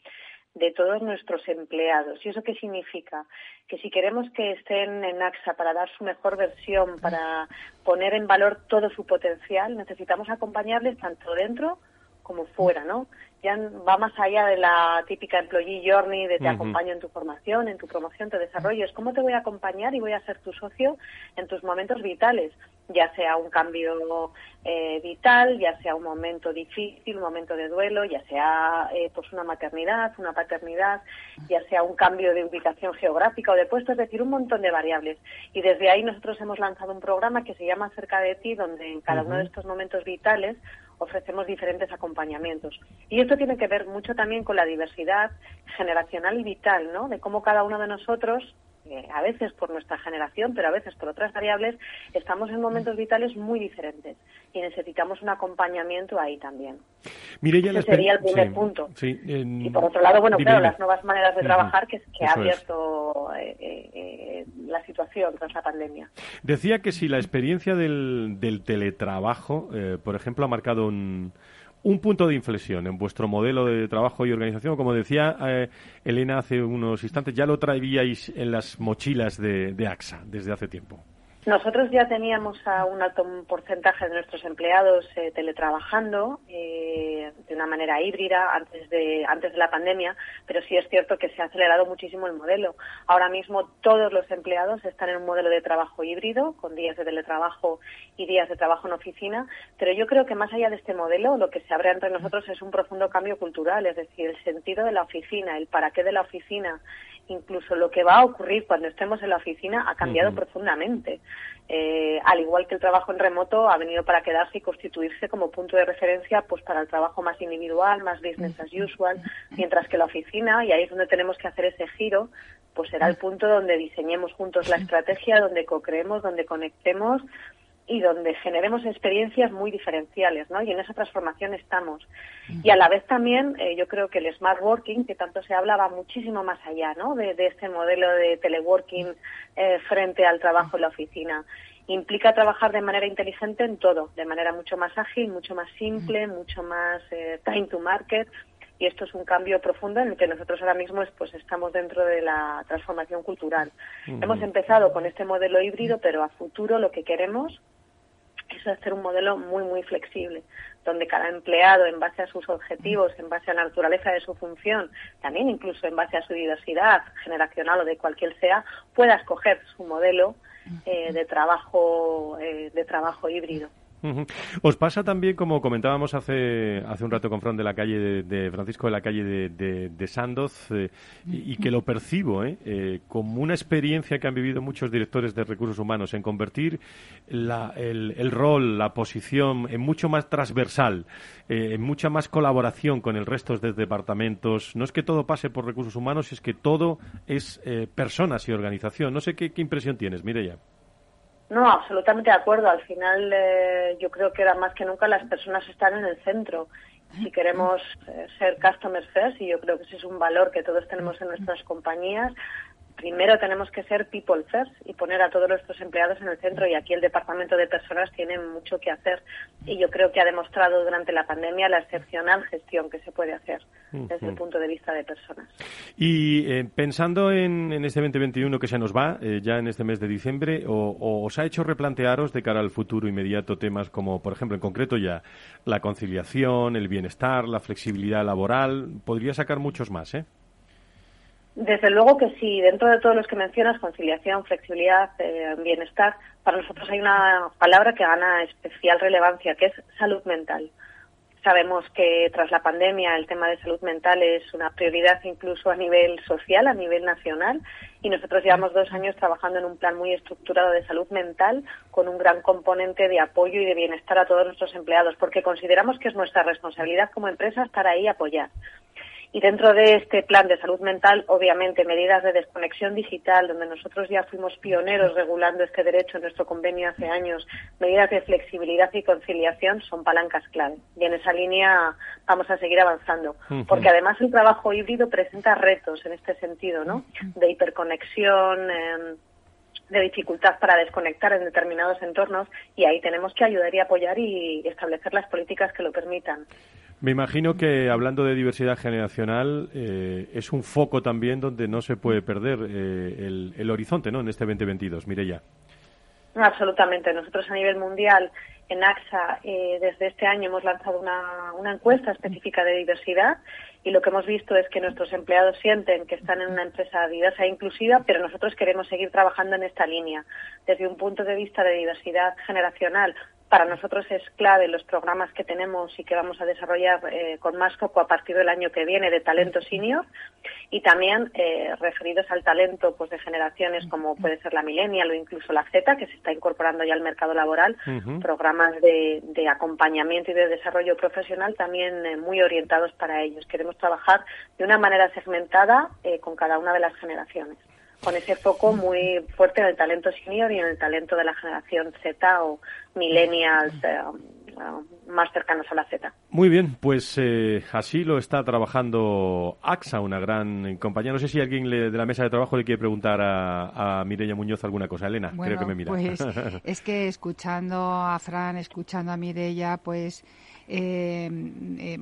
de todos nuestros empleados. ¿Y eso qué significa? Que si queremos que estén en AXA para dar su mejor versión, para poner en valor todo su potencial, necesitamos acompañarles tanto dentro como fuera, ¿no? Ya va más allá de la típica employee journey de te acompaño en tu formación, en tu promoción, te desarrollo. Es cómo te voy a acompañar y voy a ser tu socio en tus momentos vitales, ya sea un cambio eh, vital, ya sea un momento difícil, un momento de duelo, ya sea eh, pues una maternidad, una paternidad, ya sea un cambio de ubicación geográfica o de puesto, es decir, un montón de variables. Y desde ahí nosotros hemos lanzado un programa que se llama Cerca de ti, donde en cada uno de estos momentos vitales ofrecemos diferentes acompañamientos. Y esto tiene que ver mucho también con la diversidad generacional y vital, ¿no? De cómo cada uno de nosotros eh, a veces por nuestra generación, pero a veces por otras variables, estamos en momentos vitales muy diferentes y necesitamos un acompañamiento ahí también. Ese sería el primer punto. Y por otro lado, bueno, claro, las nuevas maneras de trabajar que, ha abierto eh, eh, la situación tras la pandemia. Decía que si la experiencia del, del teletrabajo, por ejemplo, ha marcado un un punto de inflexión en vuestro modelo de trabajo y organización. Como decía eh, Elena hace unos instantes, ya lo traíais en las mochilas de AXA desde hace tiempo. Nosotros ya teníamos a un alto porcentaje de nuestros empleados eh, teletrabajando eh, de una manera híbrida antes de antes de la pandemia, pero sí es cierto que se ha acelerado muchísimo el modelo. Ahora mismo todos los empleados están en un modelo de trabajo híbrido con días de teletrabajo y días de trabajo en oficina, pero yo creo que más allá de este modelo lo que se abre entre nosotros es un profundo cambio cultural, es decir, el sentido de la oficina, el para qué de la oficina, incluso lo que va a ocurrir cuando estemos en la oficina ha cambiado profundamente. Eh, al igual que el trabajo en remoto ha venido para quedarse y constituirse como punto de referencia pues para el trabajo más individual, más business as usual, mientras que la oficina, y ahí es donde tenemos que hacer ese giro, pues será el punto donde diseñemos juntos la estrategia, donde co-creemos, donde conectemos y donde generemos experiencias muy diferenciales, ¿no? Y en esa transformación estamos. Y a la vez también eh, yo creo que el smart working, que tanto se habla, va muchísimo más allá, ¿no? De, este modelo de teleworking eh, frente al trabajo en la oficina. Implica trabajar de manera inteligente en todo, de manera mucho más ágil, mucho más simple, mucho más eh, time to market. Y esto es un cambio profundo en el que nosotros ahora mismo pues estamos dentro de la transformación cultural. Hemos empezado con este modelo híbrido, pero a futuro lo que queremos es hacer un modelo muy, muy flexible, donde cada empleado, en base a sus objetivos, en base a la naturaleza de su función, también incluso en base a su diversidad generacional o de cualquier sea, pueda escoger su modelo eh, de trabajo eh, de trabajo híbrido. Os pasa también, como comentábamos hace, hace un rato con Fran de la calle de, Francisco de la calle de, Sandoz, eh, y, que lo percibo eh, eh, como una experiencia que han vivido muchos directores de recursos humanos en convertir la, el, el, rol, la posición en mucho más transversal, en mucha más colaboración con el resto de departamentos. No es que todo pase por recursos humanos, es que todo es personas y organización. No sé qué, qué impresión tienes, Mireya. No, absolutamente de acuerdo. Al final eh, yo creo que era más que nunca las personas están en el centro. Si queremos eh, ser customer first, y yo creo que ese es un valor que todos tenemos en nuestras compañías, primero tenemos que ser people first y poner a todos nuestros empleados en el centro y aquí el departamento de personas tiene mucho que hacer y yo creo que ha demostrado durante la pandemia la excepcional gestión que se puede hacer desde el punto de vista de personas. Y eh, pensando en, este 2021 que se nos va eh, ya en este mes de diciembre, o, ¿os ha hecho replantearos de cara al futuro inmediato temas como, por ejemplo, en concreto ya la conciliación, el bienestar, la flexibilidad laboral? Podría sacar muchos más, ¿eh? Desde luego que sí, dentro de todos los que mencionas, conciliación, flexibilidad, eh, bienestar, para nosotros hay una palabra que gana especial relevancia, que es salud mental. Sabemos que tras la pandemia el tema de salud mental es una prioridad incluso a nivel social, a nivel nacional, y nosotros llevamos dos años trabajando en un plan muy estructurado de salud mental con un gran componente de apoyo y de bienestar a todos nuestros empleados, porque consideramos que es nuestra responsabilidad como empresa estar ahí y apoyar. Y dentro de este plan de salud mental, obviamente, medidas de desconexión digital, donde nosotros ya fuimos pioneros regulando este derecho en nuestro convenio hace años, medidas de flexibilidad y conciliación son palancas clave. Y en esa línea vamos a seguir avanzando. Porque además el trabajo híbrido presenta retos en este sentido, ¿no? De hiperconexión. Em, de dificultad para desconectar en determinados entornos y ahí tenemos que ayudar y apoyar y establecer las políticas que lo permitan. Me imagino que hablando de diversidad generacional eh, es un foco también donde no se puede perder eh, el, horizonte, ¿no? En este 2022, Mireya. Absolutamente. Nosotros a nivel mundial en AXA eh, desde este año hemos lanzado una, una encuesta específica de diversidad y lo que hemos visto es que nuestros empleados sienten que están en una empresa diversa e inclusiva, pero nosotros queremos seguir trabajando en esta línea. Desde un punto de vista de diversidad generacional, para nosotros es clave los programas que tenemos y que vamos a desarrollar eh, con más foco a partir del año que viene de talento senior y también eh, referidos al talento pues de generaciones como puede ser la millennial o incluso la Z que se está incorporando ya al mercado laboral. Programas de, acompañamiento y de desarrollo profesional también eh, muy orientados para ellos. Queremos trabajar de una manera segmentada con cada una de las generaciones con ese foco muy fuerte en el talento senior y en el talento de la generación Z o millennials eh, uh, más cercanos a la Z. Muy bien, pues eh, así lo está trabajando AXA, una gran compañía. No sé si alguien de la mesa de trabajo le quiere preguntar a, a Mireia Muñoz alguna cosa. Elena, creo que me mira. Pues es que escuchando a Fran, escuchando a Mireia, pues eh, eh,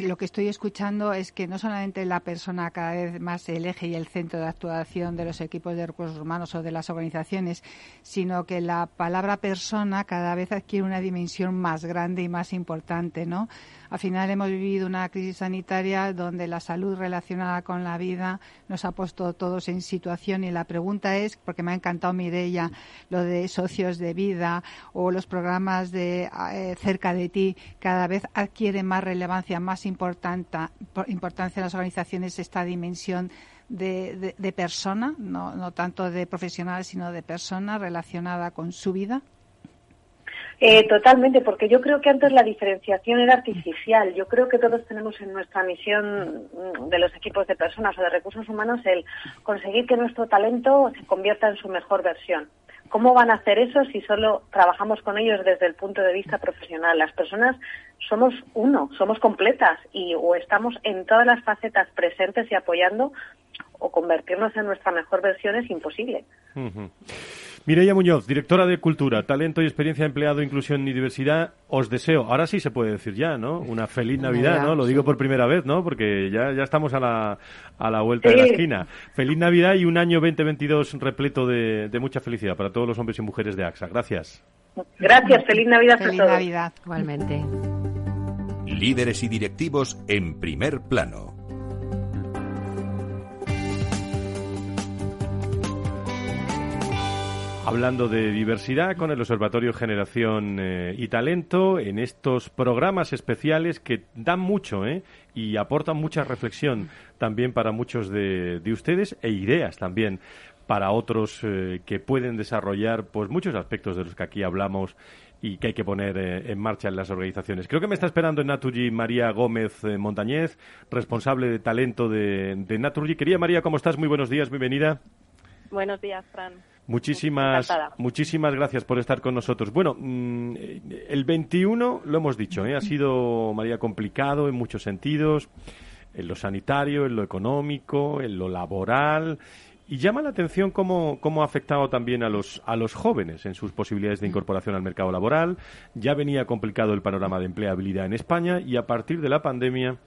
lo que estoy escuchando es que no solamente la persona cada vez más el eje y el centro de actuación de los equipos de recursos humanos o de las organizaciones, sino que la palabra persona cada vez adquiere una dimensión más grande y más importante, ¿no? Al final hemos vivido una crisis sanitaria donde la salud relacionada con la vida nos ha puesto todos en situación y la pregunta es, porque me ha encantado Mireia, lo de socios de vida o los programas de eh, cerca de ti, cada vez adquiere más relevancia, más importancia en las organizaciones esta dimensión de, persona, no, no tanto de profesional, sino de persona relacionada con su vida? Eh, totalmente, porque yo creo que antes la diferenciación era artificial. Yo creo que todos tenemos en nuestra misión de los equipos de personas o de recursos humanos el conseguir que nuestro talento se convierta en su mejor versión. ¿Cómo van a hacer eso si solo trabajamos con ellos desde el punto de vista profesional? Las personas somos uno, somos completas y o estamos en todas las facetas presentes y apoyando o convertirnos en nuestra mejor versión es imposible. Mireia Muñoz, directora de Cultura, Talento y Experiencia Empleado, Inclusión y Diversidad, os deseo, ahora sí se puede decir ya, ¿no? Una feliz Navidad, ¿no? Lo digo por primera vez, ¿no? Porque ya, ya estamos a la, a la vuelta de la esquina. Feliz Navidad y un año 2022 repleto de, de, mucha felicidad para todos los hombres y mujeres de AXA. Gracias. Gracias, feliz Navidad feliz a todos. Navidad, igualmente. Líderes y directivos en primer plano. Hablando de diversidad con el Observatorio Generación eh, y Talento en estos programas especiales que dan mucho ¿eh? y aportan mucha reflexión también para muchos de, ustedes e ideas también para otros eh, que pueden desarrollar pues muchos aspectos de los que aquí hablamos y que hay que poner en marcha en las organizaciones. Creo que me está esperando en Naturgy María Gómez Montañez, responsable de talento de, de Naturgy. Quería María, ¿cómo estás? Muy buenos días, bienvenida. Buenos días, Fran. Muchísimas, muchísimas gracias por estar con nosotros. Bueno, mm, el 21, lo hemos dicho, ¿eh? ha sido, María, complicado en muchos sentidos, en lo sanitario, en lo económico, en lo laboral. Y llama la atención cómo, cómo ha afectado también a los, a los jóvenes en sus posibilidades de incorporación al mercado laboral. Ya venía complicado el panorama de empleabilidad en España y a partir de la pandemia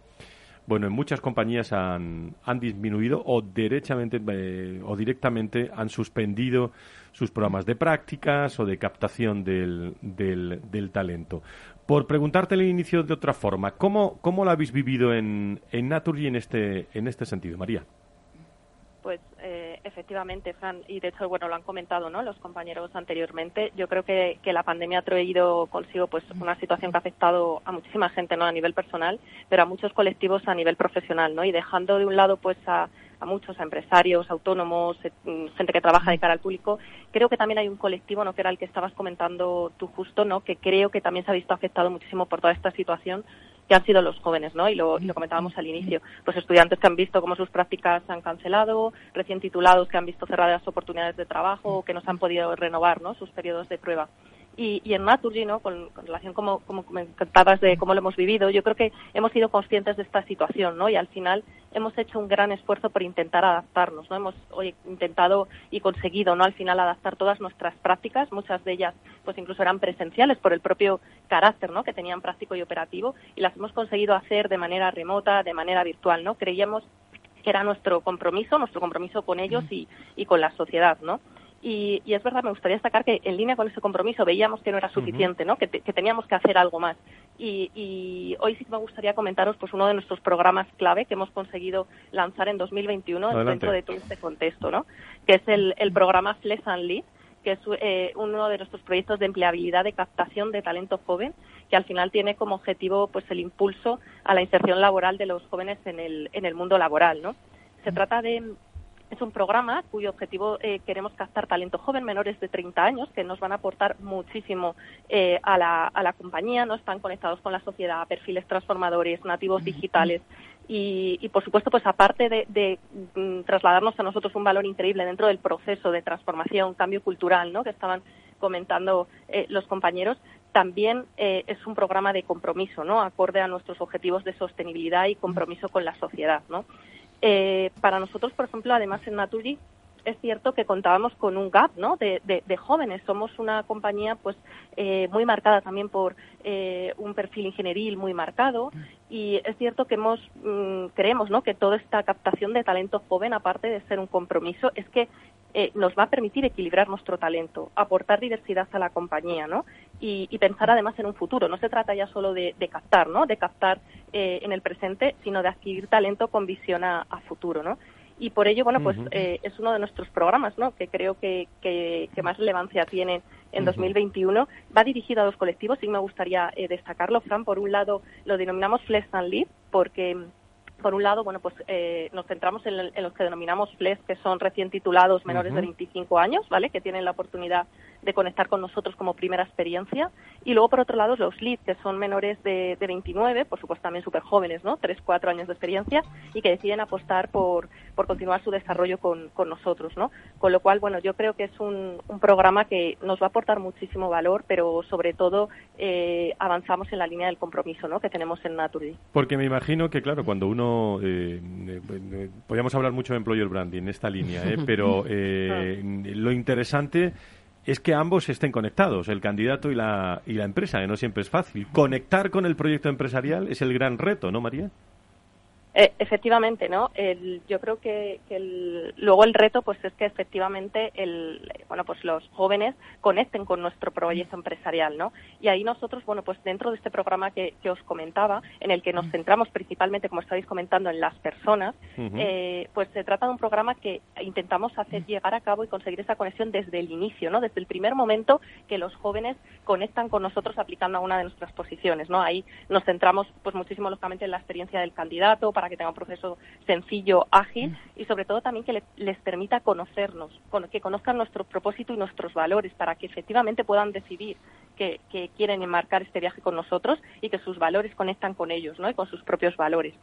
bueno, en muchas compañías han, han disminuido o derechamente eh, o directamente han suspendido sus programas de prácticas o de captación del, del, talento. Por preguntarte el inicio de otra forma, ¿cómo, cómo lo habéis vivido en, en Naturgy en este, en este sentido, María? Pues eh, efectivamente, Fran, y de hecho, bueno, lo han comentado ¿no? los compañeros anteriormente. Yo creo que, que la pandemia ha traído consigo pues una situación que ha afectado a muchísima gente no a nivel personal, pero a muchos colectivos a nivel profesional, ¿no? Y dejando de un lado pues a, a muchos, a empresarios, autónomos, eh, gente que trabaja de cara al público, creo que también hay un colectivo, ¿no? Que era el que estabas comentando tú justo, ¿no? Que creo que también se ha visto afectado muchísimo por toda esta situación que han sido los jóvenes, ¿no? Y lo, comentábamos al inicio. Pues estudiantes que han visto cómo sus prácticas se han cancelado, recién titulados que han visto cerradas oportunidades de trabajo, que no se han podido renovar, ¿no? Sus periodos de prueba. Y, y en Naturgy, ¿no? con, con relación como, como comentabas de cómo lo hemos vivido, yo creo que hemos sido conscientes de esta situación, ¿no? Y al final hemos hecho un gran esfuerzo por intentar adaptarnos, ¿no? Hemos oye, intentado y conseguido, ¿no? Al final adaptar todas nuestras prácticas, muchas de ellas, pues incluso eran presenciales por el propio carácter, ¿no? Que tenían práctico y operativo, y las hemos conseguido hacer de manera remota, de manera virtual, ¿no? Creíamos que era nuestro compromiso, nuestro compromiso con ellos y, y con la sociedad, ¿no? Y, y, es verdad, me gustaría destacar que en línea con ese compromiso veíamos que no era suficiente, ¿no? Que, te, que teníamos que hacer algo más. Y, y, hoy sí que me gustaría comentaros pues uno de nuestros programas clave que hemos conseguido lanzar en 2021 Adelante. dentro de todo este contexto, ¿no? Que es el, el programa Flex and Lead, que es eh, uno de nuestros proyectos de empleabilidad de captación de talento joven, que al final tiene como objetivo pues el impulso a la inserción laboral de los jóvenes en el, en el mundo laboral, ¿no? Se trata de es un programa cuyo objetivo eh, queremos captar talento joven menores de 30 años que nos van a aportar muchísimo eh, a, la, a la compañía, no están conectados con la sociedad, perfiles transformadores, nativos digitales y, y por supuesto, pues aparte de, de mm, trasladarnos a nosotros un valor increíble dentro del proceso de transformación, cambio cultural, ¿no? Que estaban comentando eh, los compañeros, también eh, es un programa de compromiso, ¿no? Acorde a nuestros objetivos de sostenibilidad y compromiso con la sociedad, ¿no? Eh, para nosotros, por ejemplo, además en Naturi es cierto que contábamos con un gap ¿no? de, de, de jóvenes. Somos una compañía pues eh, muy marcada también por eh, un perfil ingenieril muy marcado y es cierto que hemos mmm, creemos ¿no? que toda esta captación de talento joven, aparte de ser un compromiso, es que eh, nos va a permitir equilibrar nuestro talento, aportar diversidad a la compañía, ¿no? Y, y pensar además en un futuro. No se trata ya solo de, de captar, ¿no? De captar eh, en el presente, sino de adquirir talento con visión a, a futuro, ¿no? y por ello, bueno, pues uh -huh. eh, es uno de nuestros programas, ¿no? Que creo que, que, que más relevancia tiene en uh -huh. 2021. Va dirigido a dos colectivos y me gustaría eh, destacarlo, Fran. Por un lado, lo denominamos Flex and Lead, porque por un lado, bueno, pues eh, nos centramos en, en, los que denominamos FLES, que son recién titulados menores uh -huh. de 25 años, ¿vale? Que tienen la oportunidad de conectar con nosotros como primera experiencia. Y luego, por otro lado, los LEAD, que son menores de, de 29, por supuesto también súper jóvenes, ¿no? 3, 4 años de experiencia y que deciden apostar por, por continuar su desarrollo con, con nosotros, ¿no? Con lo cual, bueno, yo creo que es un, un programa que nos va a aportar muchísimo valor, pero sobre todo eh, avanzamos en la línea del compromiso, ¿no? Que tenemos en Naturgy. Porque me imagino que, claro, cuando uno... Eh, eh, podríamos hablar mucho de employer branding en esta línea, ¿eh? pero eh, lo interesante es que ambos estén conectados, el candidato y la, y la empresa, que no siempre es fácil. Conectar con el proyecto empresarial es el gran reto, ¿no, María? Eh, efectivamente, ¿no? El, yo creo que, que el, luego el reto, pues es que efectivamente, el, bueno, pues los jóvenes conecten con nuestro proyecto empresarial, ¿no? Y ahí nosotros, bueno, pues dentro de este programa que, que os comentaba, en el que nos centramos principalmente, como estáis comentando, en las personas, uh -huh. eh, pues se trata de un programa que intentamos hacer llegar a cabo y conseguir esa conexión desde el inicio, ¿no? Desde el primer momento que los jóvenes conectan con nosotros aplicando a una de nuestras posiciones, ¿no? Ahí nos centramos, pues muchísimo lógicamente en la experiencia del candidato para que tenga un proceso sencillo, ágil y sobre todo también que le, les permita conocernos, con, que conozcan nuestro propósito y nuestros valores para que efectivamente puedan decidir que, que quieren enmarcar este viaje con nosotros y que sus valores conectan con ellos ¿no? y con sus propios valores.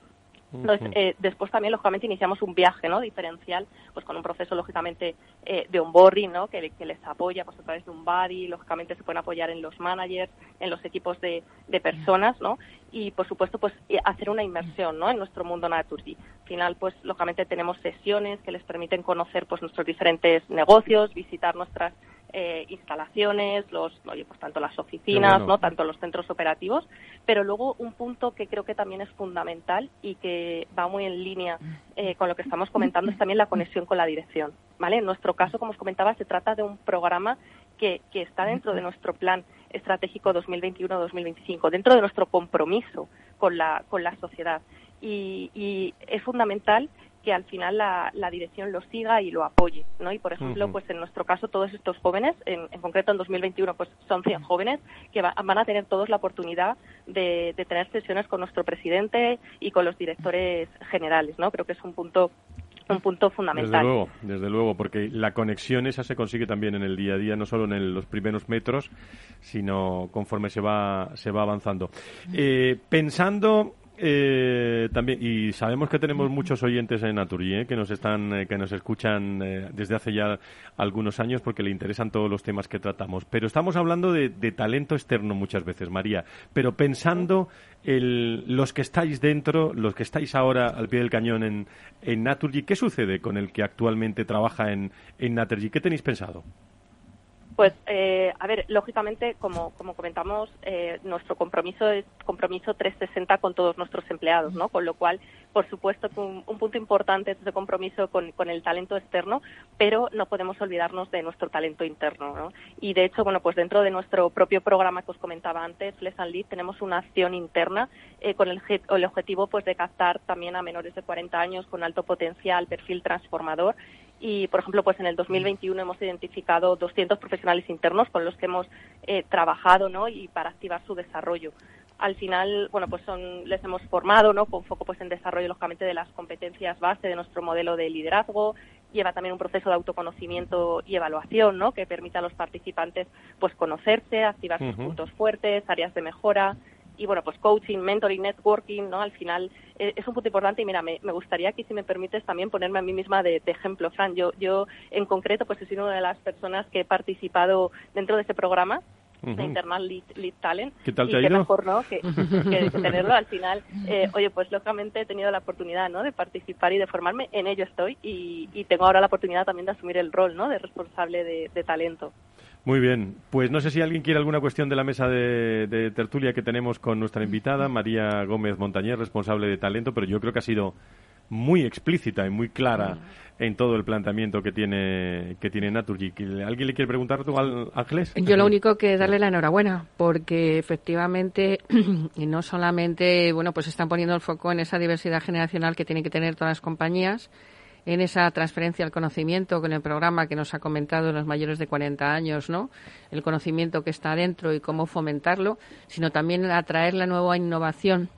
Entonces, eh, después también, lógicamente, iniciamos un viaje ¿no? diferencial, pues con un proceso, lógicamente, eh, de onboarding, ¿no? Que, que, les apoya pues, a través de un buddy, lógicamente se pueden apoyar en los managers, en los equipos de, de personas, ¿no? Y, por supuesto, pues hacer una inmersión ¿no? en nuestro mundo Naturgy. Al final, pues, lógicamente, tenemos sesiones que les permiten conocer pues nuestros diferentes negocios, visitar nuestras eh, instalaciones, los, oye, pues tanto las oficinas, bueno. ¿no? tanto los centros operativos, pero luego un punto que creo que también es fundamental y que va muy en línea eh, con lo que estamos comentando es también la conexión con la dirección, ¿vale? En nuestro caso, como os comentaba, se trata de un programa que, que está dentro de nuestro plan estratégico 2021-2025, dentro de nuestro compromiso con la, con la sociedad. Y, y es fundamental que al final la, la, dirección lo siga y lo apoye, ¿no? Y por ejemplo, pues en nuestro caso todos estos jóvenes, en, en, concreto en 2021, pues son 100 jóvenes que van a tener todos la oportunidad de, de, tener sesiones con nuestro presidente y con los directores generales, ¿no? Creo que es un punto un punto fundamental. Desde luego, desde luego, porque la conexión esa se consigue también en el día a día, no solo en los primeros metros, sino conforme se va, se va avanzando. Eh, pensando eh, también y sabemos que tenemos muchos oyentes en Naturgy ¿eh? que nos están eh, que nos escuchan eh, desde hace ya algunos años porque le interesan todos los temas que tratamos pero estamos hablando de, talento externo muchas veces María pero pensando los que estáis dentro los que estáis ahora al pie del cañón en, en Naturgy ¿qué sucede con el que actualmente trabaja en, en Naturgy? ¿qué tenéis pensado? Pues, eh, a ver, lógicamente, como, como comentamos, eh, nuestro compromiso es compromiso 360 con todos nuestros empleados, ¿no? Con lo cual, por supuesto, un, un punto importante es ese compromiso con, con, el talento externo, pero no podemos olvidarnos de nuestro talento interno, ¿no? Y, de hecho, bueno, pues dentro de nuestro propio programa que os comentaba antes, Flex and Lead, tenemos una acción interna eh, con el, el objetivo, pues, de captar también a menores de 40 años con alto potencial, perfil transformador, y, por ejemplo, pues en el 2021 hemos identificado 200 profesionales internos con los que hemos eh, trabajado, ¿no? Y para activar su desarrollo. Al final, bueno, pues son, les hemos formado, ¿no? Con foco, pues, en desarrollo, lógicamente, de las competencias base de nuestro modelo de liderazgo. Lleva también un proceso de autoconocimiento y evaluación, ¿no? Que permite a los participantes, pues, conocerse, activar sus puntos fuertes, áreas de mejora, y bueno, pues coaching, mentoring, networking, ¿no? Al final eh, es un punto importante y mira, me, me, gustaría aquí, si me permites, también ponerme a mí misma de, de, ejemplo, Fran. Yo, yo en concreto, pues he sido una de las personas que he participado dentro de ese programa uh -huh. de Internal Lead, Lead, Talent. ¿Qué tal y te ha qué ido? mejor, ¿no? Que, que, tenerlo al final. Eh, oye, pues lógicamente he tenido la oportunidad, ¿no? De participar y de formarme. En ello estoy y, y tengo ahora la oportunidad también de asumir el rol, ¿no? De responsable de, de talento. Muy bien, pues no sé si alguien quiere alguna cuestión de la mesa de, de, tertulia que tenemos con nuestra invitada, María Gómez Montañer, responsable de talento, pero yo creo que ha sido muy explícita y muy clara en todo el planteamiento que tiene que tiene Naturgy. ¿Alguien le quiere preguntar tú, Ángeles? Yo lo único que darle la enhorabuena, porque efectivamente y no solamente, bueno, pues están poniendo el foco en esa diversidad generacional que tienen que tener todas las compañías, en esa transferencia al conocimiento con el programa que nos ha comentado los mayores de 40 años, ¿no? El conocimiento que está dentro y cómo fomentarlo, sino también atraer la nueva innovación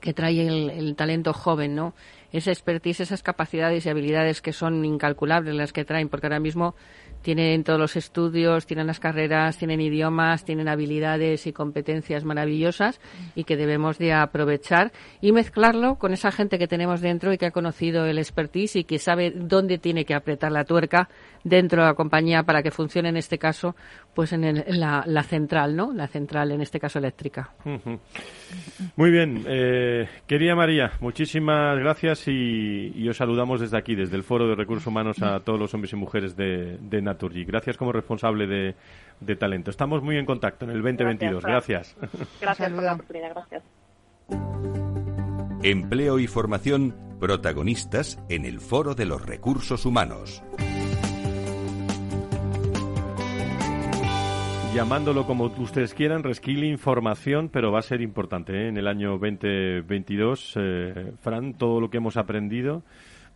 que trae el, el talento joven, ¿no? Esa expertise, esas capacidades y habilidades que son incalculables las que traen, porque ahora mismo tienen todos los estudios, tienen las carreras, tienen idiomas, tienen habilidades y competencias maravillosas y que debemos de aprovechar y mezclarlo con esa gente que tenemos dentro y que ha conocido el expertise y que sabe dónde tiene que apretar la tuerca dentro de la compañía para que funcione en este caso pues en, el, la, la, central, ¿no? La central en este caso eléctrica. Muy bien, eh, querida María, muchísimas gracias y, y, os saludamos desde aquí, desde el Foro de Recursos Humanos a todos los hombres y mujeres de, de Naturgy. Gracias como responsable de, de, talento. Estamos muy en contacto en el 2022. Gracias. Gracias, gracias por la oportunidad. Gracias. Empleo y formación protagonistas en el Foro de los Recursos Humanos. llamándolo como ustedes quieran, reskilling, formación, pero va a ser importante ¿eh? en el año 2022, eh, Fran, todo lo que hemos aprendido,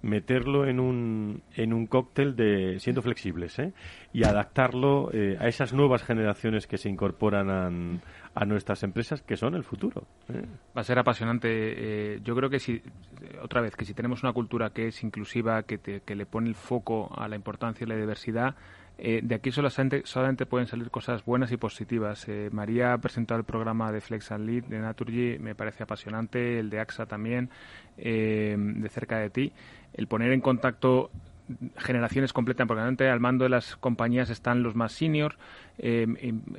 meterlo en un, en un cóctel de siendo flexibles ¿eh? y adaptarlo eh, a esas nuevas generaciones que se incorporan a, nuestras empresas, que son el futuro. ¿eh? Va a ser apasionante. Eh, yo creo que si, otra vez, que si tenemos una cultura que es inclusiva, que, te, que le pone el foco a la importancia y la diversidad, eh, de aquí solamente, pueden salir cosas buenas y positivas. Eh, María ha presentado el programa de Flex and Lead de Naturgy, me parece apasionante, el de AXA también, eh, de cerca de ti. El poner en contacto generaciones completas, porque al mando de las compañías están los más senior, eh,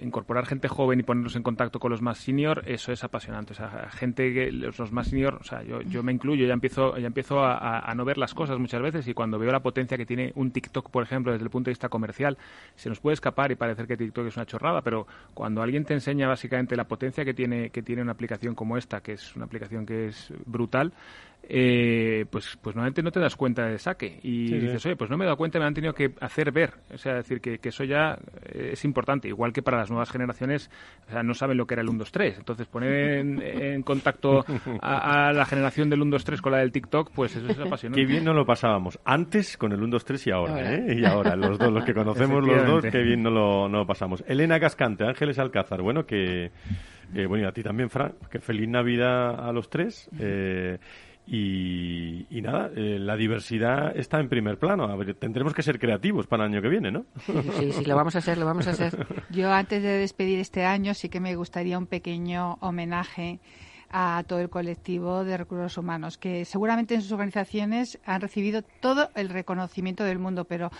incorporar gente joven y ponerlos en contacto con los más senior, eso es apasionante. O sea, gente que los, más senior, o sea, yo, yo me incluyo, ya empiezo, ya empiezo a, a, a, no ver las cosas muchas veces y cuando veo la potencia que tiene un TikTok, por ejemplo, desde el punto de vista comercial, se nos puede escapar y parecer que TikTok es una chorrada, pero cuando alguien te enseña básicamente la potencia que tiene, que tiene una aplicación como esta, que es una aplicación que es brutal, eh, pues, pues normalmente no te das cuenta de saque y sí, dices, oye, pues no me he dado cuenta, me han tenido que hacer ver. O sea, decir que, eso ya eh, es importante. Igual que para las nuevas generaciones, o sea, no saben lo que era el 1, 2, 3. Entonces, poner en, contacto a, la generación del 1, 2, 3 con la del TikTok, pues eso es apasionante. Qué bien no lo pasábamos. Antes con el 1, 2, 3 y ahora, ¿eh? Y ahora, los dos, los que conocemos los dos, qué bien no lo, no lo pasamos. Elena Cascante, Ángeles Alcázar, bueno, que... Eh, bueno, y a ti también, Fran, que feliz Navidad a los tres. Eh, y, nada, eh, la diversidad está en primer plano. A ver, tendremos que ser creativos para el año que viene, ¿no? Sí, sí, lo vamos a hacer, lo vamos a hacer. Yo antes de despedir este año sí que me gustaría un pequeño homenaje a todo el colectivo de recursos humanos, que seguramente en sus organizaciones han recibido todo el reconocimiento del mundo, pero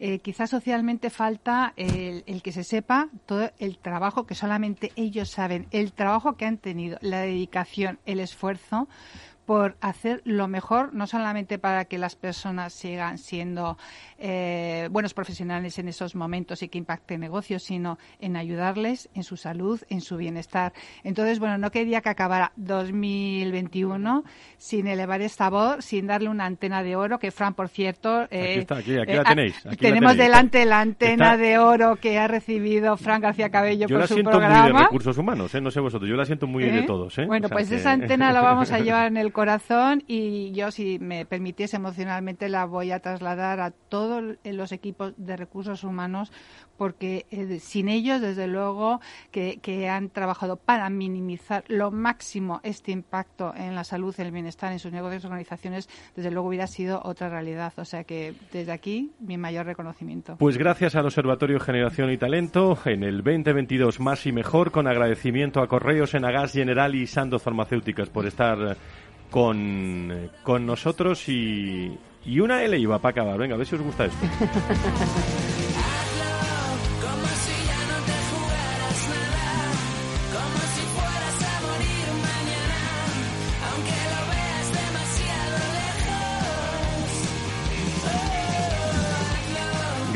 eh, quizás socialmente falta el, el, que se sepa todo el trabajo que solamente ellos saben, el trabajo que han tenido, la dedicación, el esfuerzo por hacer lo mejor, no solamente para que las personas sigan siendo eh, buenos profesionales en esos momentos y que impacten negocios, sino en ayudarles en su salud, en su bienestar. Entonces, bueno, no quería que acabara 2021 sin elevar esta voz, sin darle una antena de oro, que Fran, por cierto... aquí eh, está, aquí, la tenéis. tenemos delante la antena de oro que ha recibido Fran García Cabello yo por su programa. Yo la siento muy de recursos humanos, ¿eh? no sé vosotros, yo la siento muy de todos. Bueno, pues esa antena la vamos a llevar en el corazón y yo, si me permitiese emocionalmente, la voy a trasladar a todos los equipos de recursos humanos porque eh, sin ellos, desde luego, que, han trabajado para minimizar lo máximo este impacto en la salud, el bienestar en sus negocios organizaciones, desde luego hubiera sido otra realidad. O sea que desde aquí, mi mayor reconocimiento. Pues gracias al Observatorio Generación y Talento, en el 2022 más y mejor, con agradecimiento a Correos, Enagas General y Sandoz Farmacéuticas por estar con, con nosotros y, y una L iba para acabar. Venga, a ver si os gusta esto.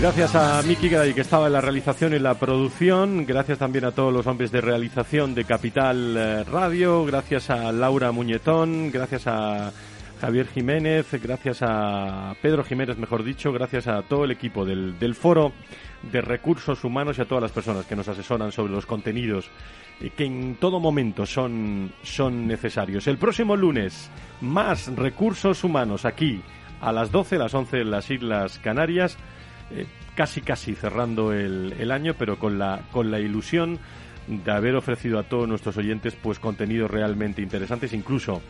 Gracias a Miki Gray, que estaba en la realización y la producción. Gracias también a todos los hombres de realización de Capital eh, Radio. Gracias a Laura Muñetón. Gracias a Javier Jiménez. Gracias a Pedro Jiménez, mejor dicho. Gracias a todo el equipo del, del Foro de Recursos Humanos y a todas las personas que nos asesoran sobre los contenidos eh, que en todo momento son, son necesarios. El próximo lunes, más recursos humanos aquí a las 12, las 11 en las Islas Canarias. Eh, casi casi cerrando el, año, pero con la, con la ilusión de haber ofrecido a todos nuestros oyentes pues contenidos realmente interesantes, incluso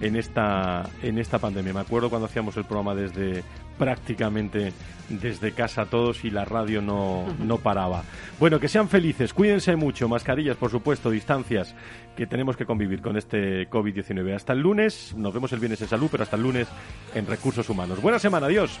en esta, en esta pandemia. Me acuerdo cuando hacíamos el programa desde prácticamente desde casa todos y la radio no, no paraba. Bueno, que sean felices, cuídense mucho, mascarillas, por supuesto, distancias, que tenemos que convivir con este COVID-19. Hasta el lunes, nos vemos el viernes en salud, pero hasta el lunes en recursos humanos. Buena semana, adiós.